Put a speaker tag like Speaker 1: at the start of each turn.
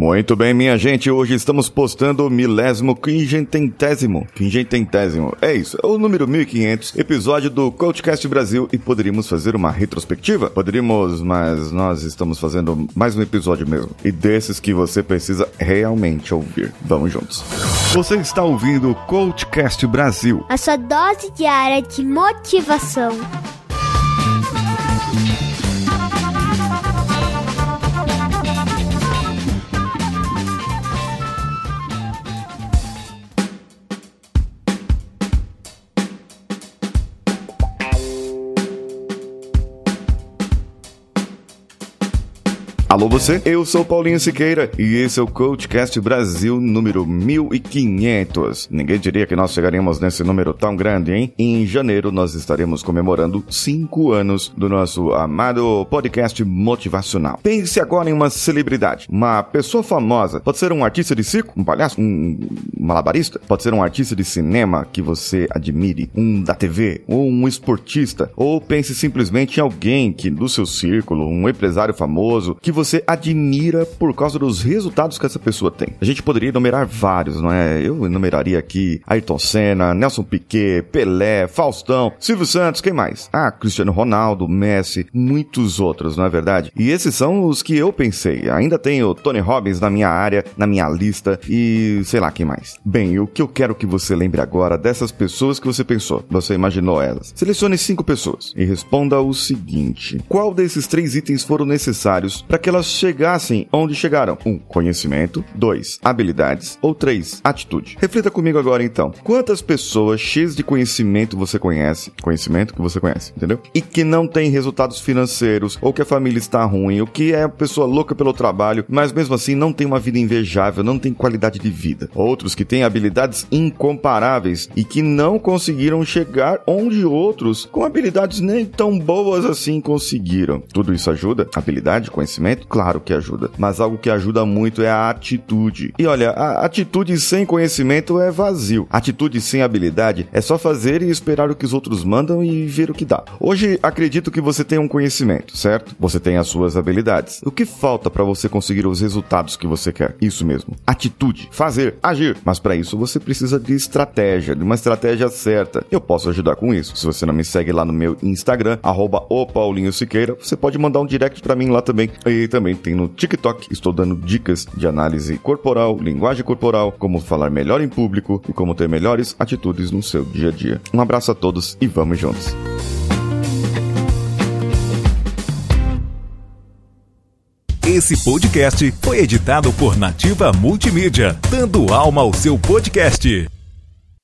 Speaker 1: Muito bem, minha gente, hoje estamos postando o milésimo quingententésimo, quingententésimo, é isso, é o número 1500, episódio do Coachcast Brasil e poderíamos fazer uma retrospectiva? Poderíamos, mas nós estamos fazendo mais um episódio mesmo, e desses que você precisa realmente ouvir. Vamos juntos. Você está ouvindo o Coachcast Brasil.
Speaker 2: A sua dose diária de motivação.
Speaker 1: Alô você, eu sou Paulinho Siqueira e esse é o Coachcast Brasil número 1500. Ninguém diria que nós chegaríamos nesse número tão grande, hein? Em janeiro nós estaremos comemorando 5 anos do nosso amado podcast motivacional. Pense agora em uma celebridade, uma pessoa famosa. Pode ser um artista de circo, um palhaço, um malabarista, pode ser um artista de cinema que você admire, um da TV, ou um esportista, ou pense simplesmente em alguém que do seu círculo, um empresário famoso, que você admira por causa dos resultados que essa pessoa tem. A gente poderia enumerar vários, não é? Eu enumeraria aqui Ayrton Senna, Nelson Piquet, Pelé, Faustão, Silvio Santos, quem mais? Ah, Cristiano Ronaldo, Messi, muitos outros, não é verdade? E esses são os que eu pensei. Ainda tenho Tony Robbins na minha área, na minha lista e sei lá quem mais. Bem, o que eu quero que você lembre agora dessas pessoas que você pensou, você imaginou elas. Selecione cinco pessoas e responda o seguinte: qual desses três itens foram necessários para que que elas chegassem onde chegaram? 1. Um, conhecimento. 2. Habilidades. Ou 3. Atitude. Reflita comigo agora então. Quantas pessoas cheias de conhecimento você conhece? Conhecimento que você conhece, entendeu? E que não tem resultados financeiros, ou que a família está ruim, ou que é a pessoa louca pelo trabalho, mas mesmo assim não tem uma vida invejável, não tem qualidade de vida. Outros que têm habilidades incomparáveis e que não conseguiram chegar onde outros com habilidades nem tão boas assim conseguiram. Tudo isso ajuda? Habilidade, conhecimento? Claro que ajuda, mas algo que ajuda muito é a atitude. E olha, a atitude sem conhecimento é vazio. Atitude sem habilidade é só fazer e esperar o que os outros mandam e ver o que dá. Hoje acredito que você tem um conhecimento, certo? Você tem as suas habilidades. O que falta para você conseguir os resultados que você quer? Isso mesmo. Atitude, fazer, agir. Mas para isso você precisa de estratégia, de uma estratégia certa. Eu posso ajudar com isso. Se você não me segue lá no meu Instagram, arroba Siqueira, você pode mandar um direct para mim lá também. Também tem no TikTok. Estou dando dicas de análise corporal, linguagem corporal, como falar melhor em público e como ter melhores atitudes no seu dia a dia. Um abraço a todos e vamos juntos.
Speaker 3: Esse podcast foi editado por Nativa Multimídia, dando alma ao seu podcast.